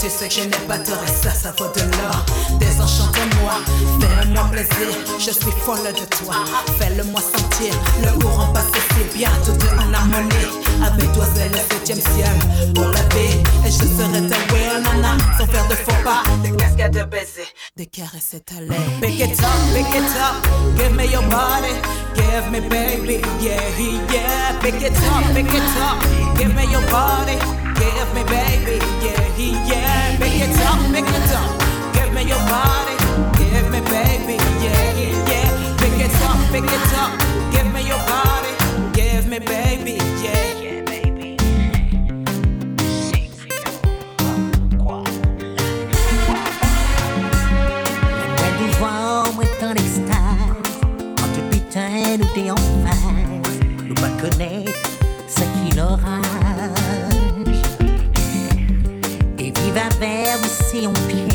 Tu sais que je n'ai pas tort et ça, ça vaut de l'or. Désenchante-moi, fais-moi plaisir. Je suis folle de toi. Fais-le-moi sentir. Le courant passe si bien, tout est en harmonie. Avec toi, c'est le septième ciel. Pour la vie, et je serai ta real nana. Sans faire de faux pas, des cascades de baisers, des caresses étalées. Pick it up, pick it up. Give me your body. Give me baby, yeah, yeah. Pick it up, pick it up. Give me your body. Give me baby, yeah, yeah. Pick it up, pick it up. Give me your body. Give me baby, yeah, yeah. Pick it up, pick it up. Give me your body. Give me baby, yeah. baby. Moi en extase En tout putain nous t'es en face Nous pas connaître ce qui l'orage Et vive avec aussi en pied Pour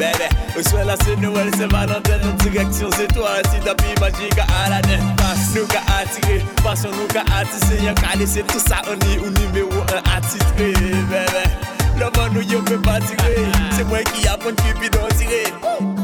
Bebe, ou swen la se nouel se valanten Nou direksyon se to an si dapi maji ka alanen Pas nou ka atire, pasyon nou ka atise Yon kalise tout sa oni ou nimeyo an atitre Bebe, loman nou yo pe patire Se mwen ki apon ki bidon tire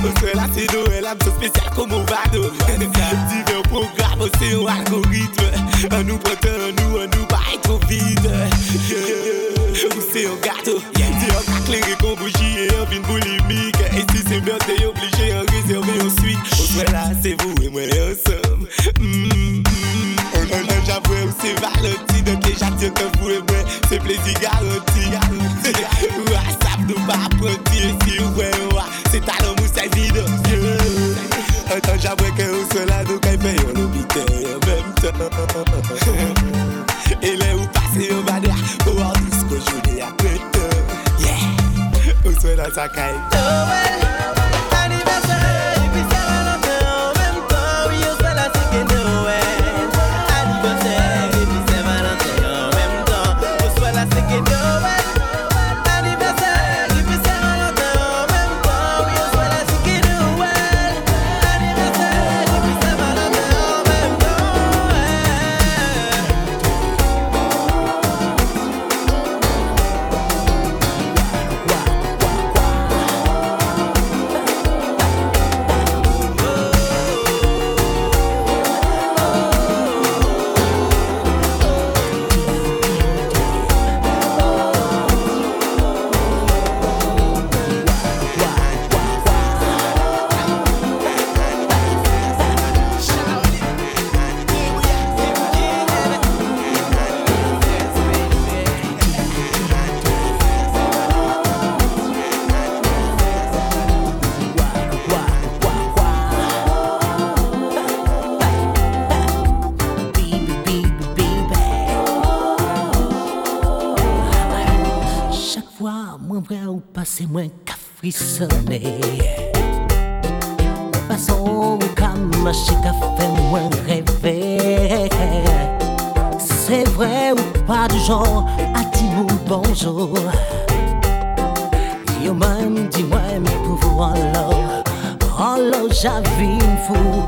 Monstre la seno, el am so spesyal kon movado Diver program, se yon algoritme An nou prete, an nous, an nous bay tro vide Ou se yon gato, se yon kakleri kon bougie E yon vin boulimik, e si c'est merte yon oblige Yon rezerve yon suite, monstre la se vou e mwen yon som An an javwe ou se valoti, donke jatye kon vou e mwen Se plezi garanti. Cause I frissonner. Façon comme marcher qu'à faire moins rêver. C'est vrai ou pas du genre à dire bonjour. Yo même dis-moi pour vous alors, alors j'avais une fou.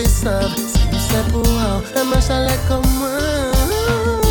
plus simple. Si tu sais pour un, un machin comme moi.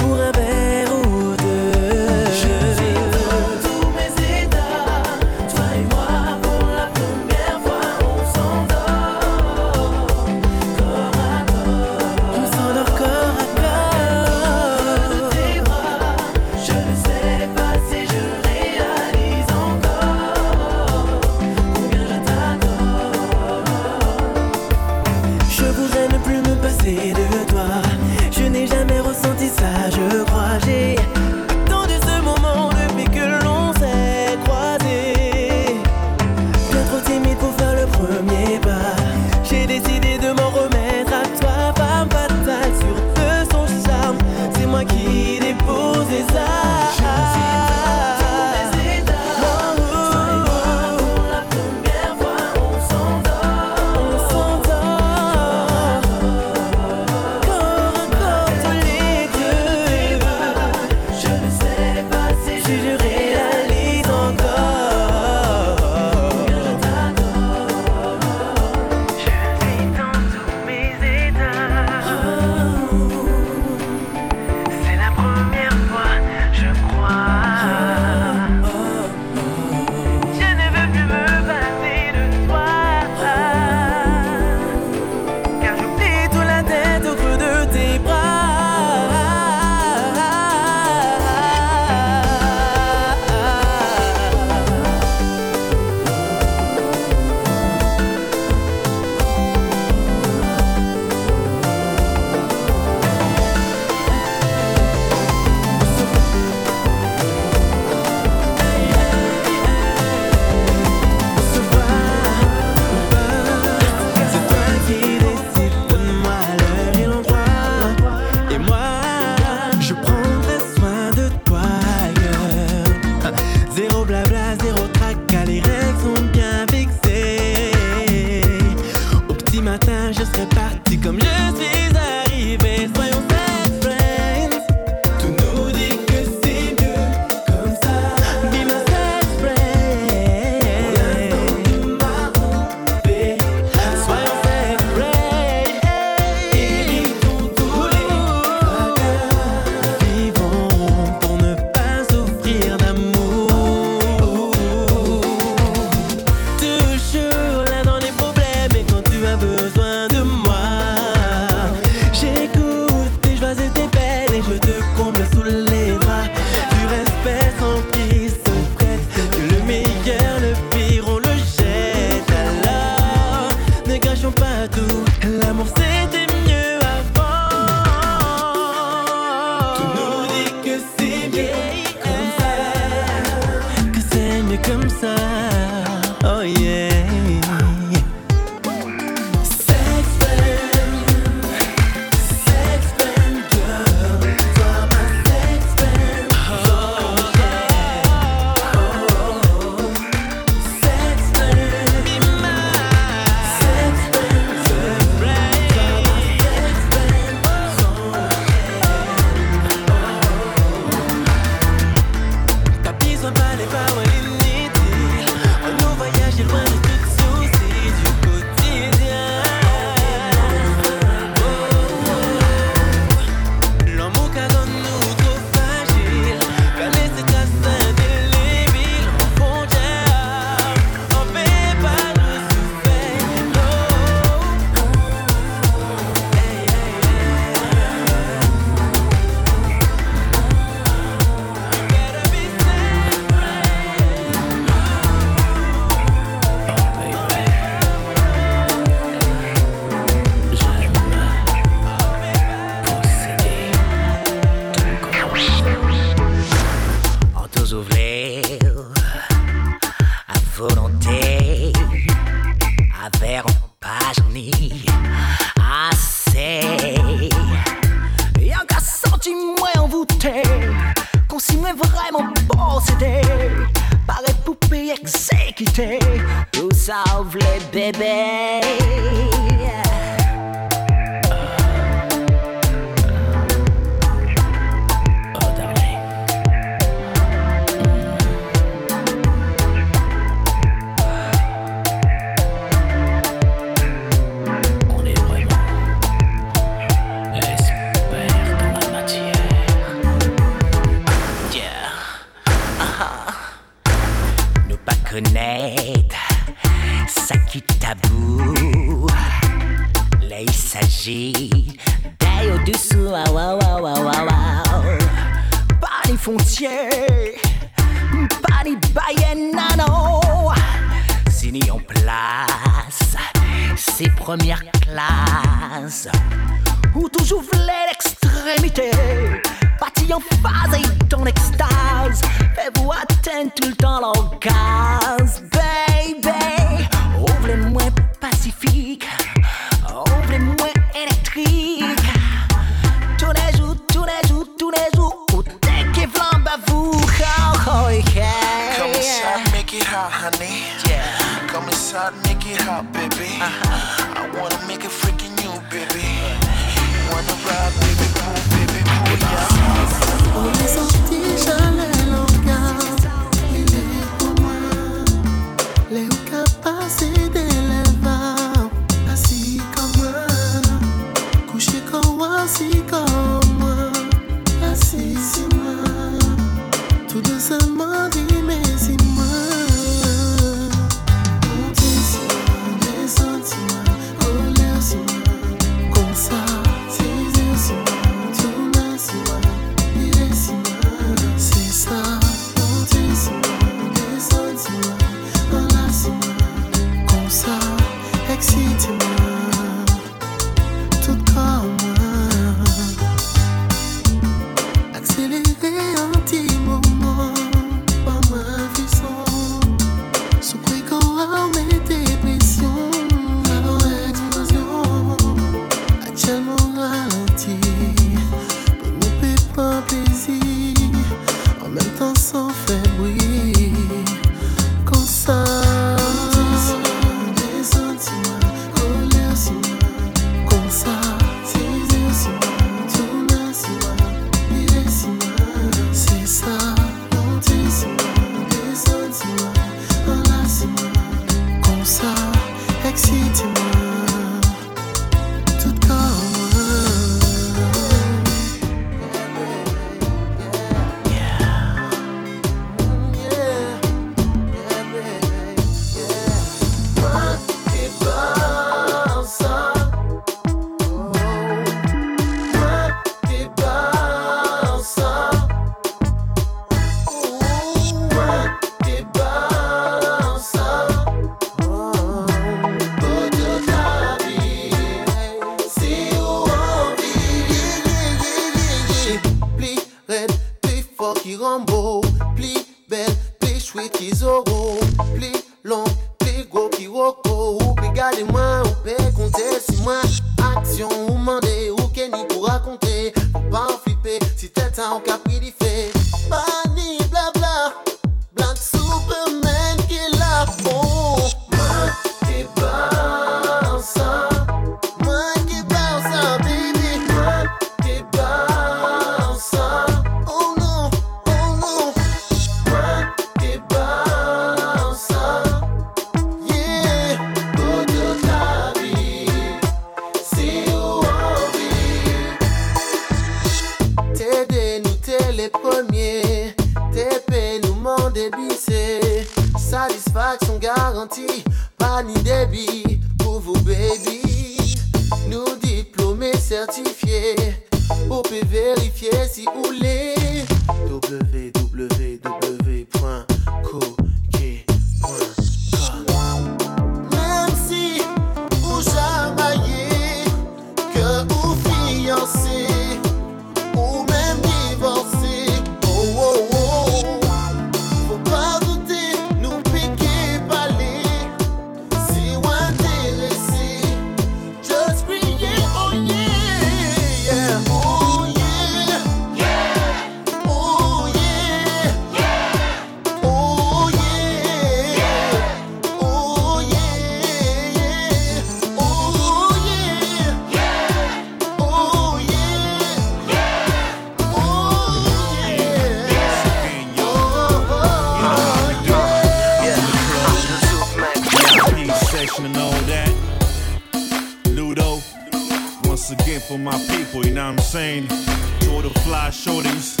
saying? To fly shorties.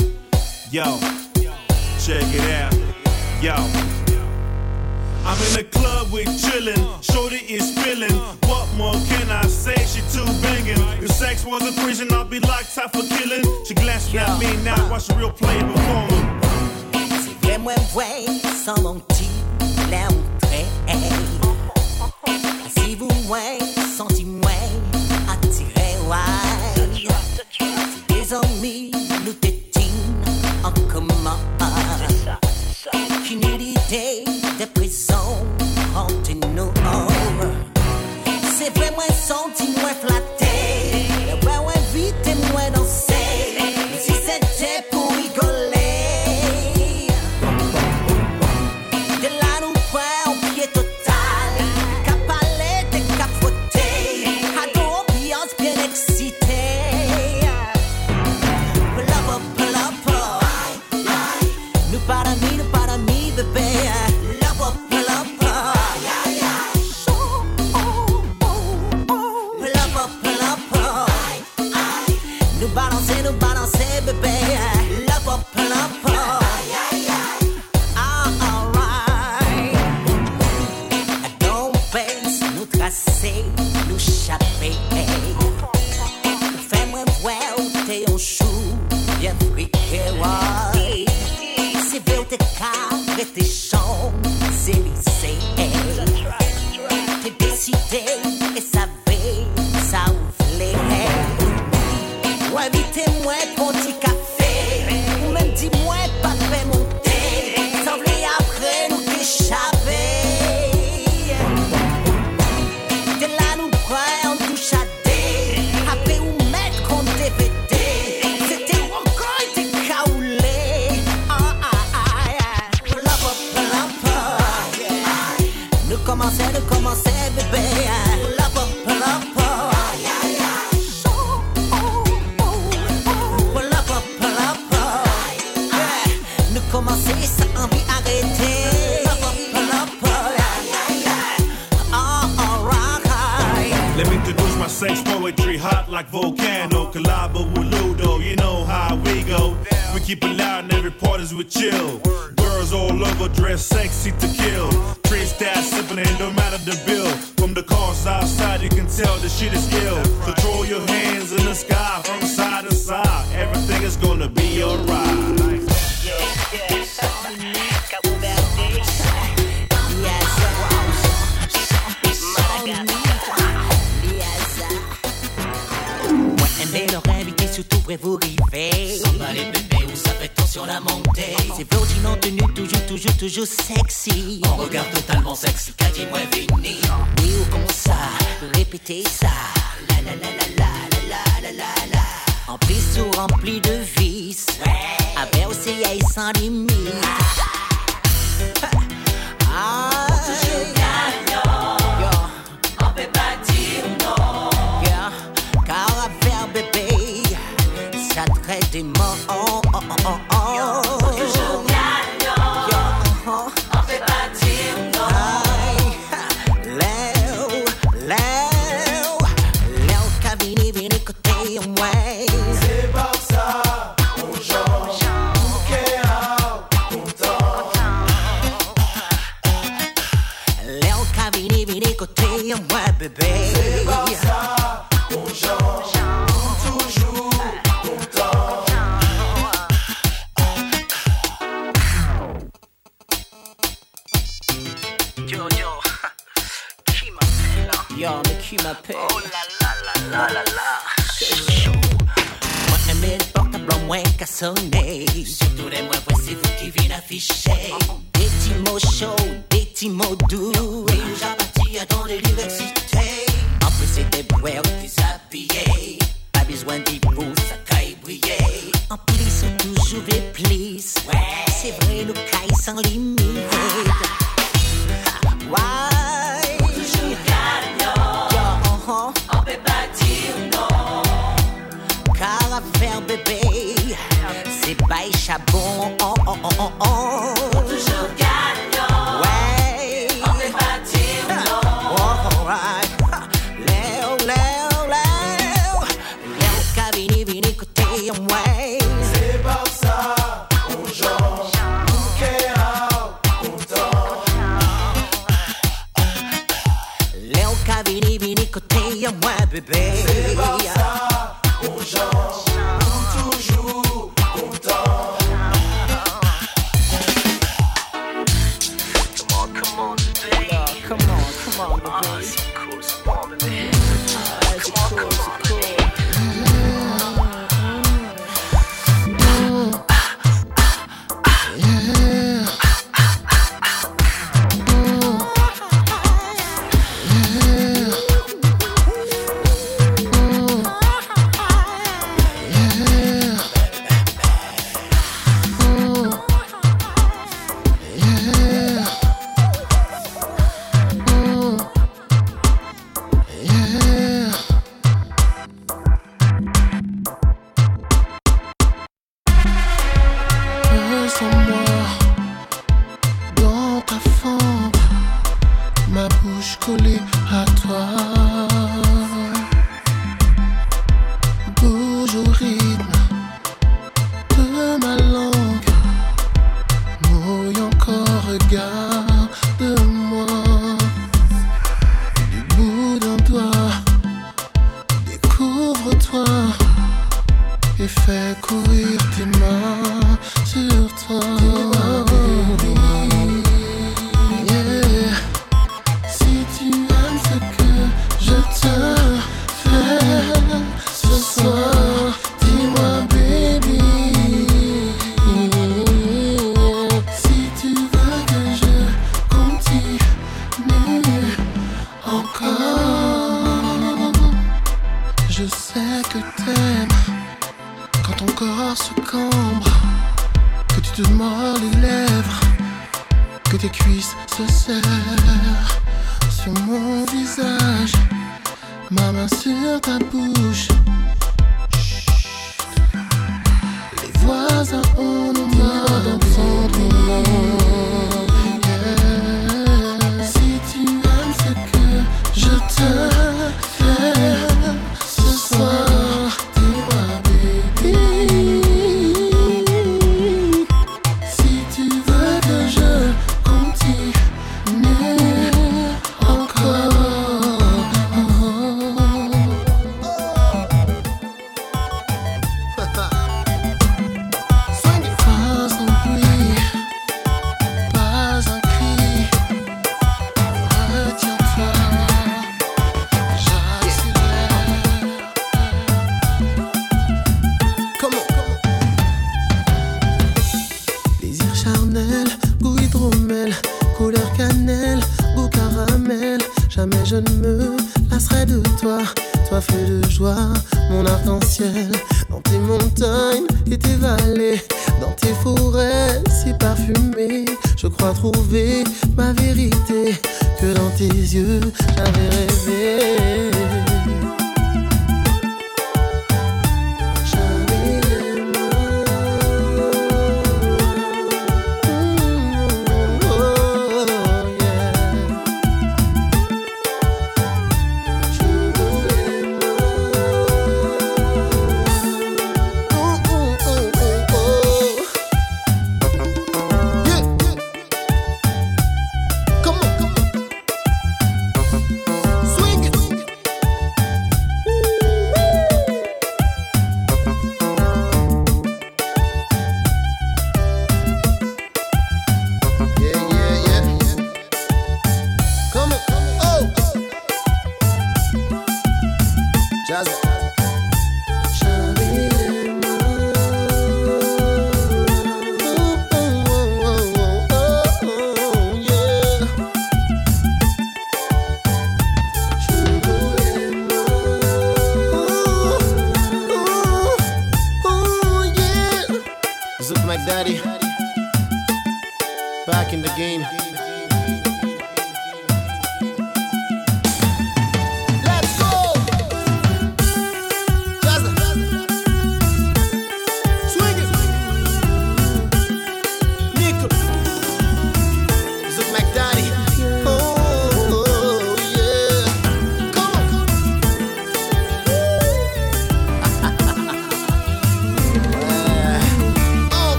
Yo, check it out. Yo. balancer it, La pop, la pop. sur la montée. C'est Blondine en tenue toujours, toujours, toujours sexy. On regarde totalement sexy, qu'a dit moi Vinny. Oui ou comme ça, répétez ça. La la la la la la la la la. En plus rempli de vis. Avec aussi aïe sans limite. Ah. des morts 哦哦哦哦。Oh la la la la la c'est chaud. Moi, mes portables moins qu'à sonner. Surtout les moins, voici vous qui viennent afficher. Des petits mots chauds, des petits mots doux. Et j'appartiens dans l'université. En plus, c'est des boueurs déshabillés. Pas besoin d'y ça caille briller. En plus, sont toujours les plis. Ouais. C'est vrai, nous caille sans limite. Ah. Wow. affaire bébé. C'est pas échappant. Oh, oh, oh, oh, oh.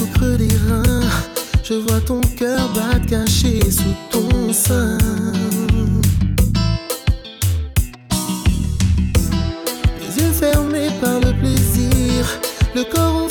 au creux des reins. Je vois ton cœur battre caché sous ton sein. Les yeux fermés par le plaisir, le corps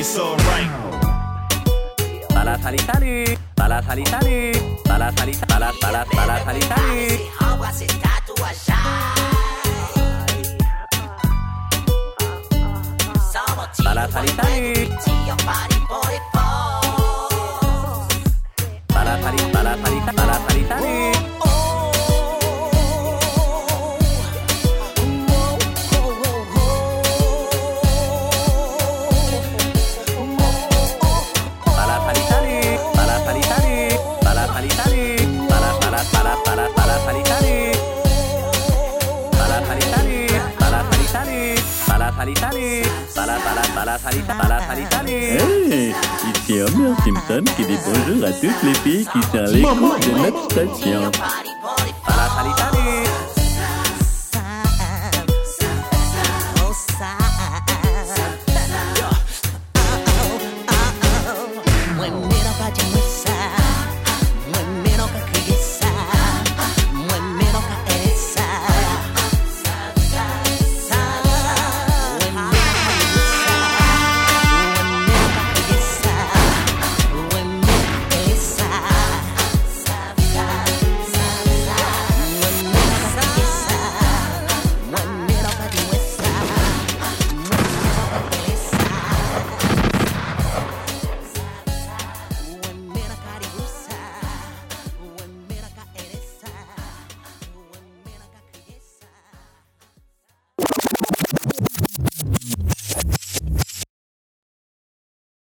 it's alright. Para salir, salir, para salir, salir, para salir, para, para, para salir, salir. Algo está tu Para salir, salir. Para salir. Hey, ici Homer Simpson qui dit bonjour à toutes les filles qui sont de notre station.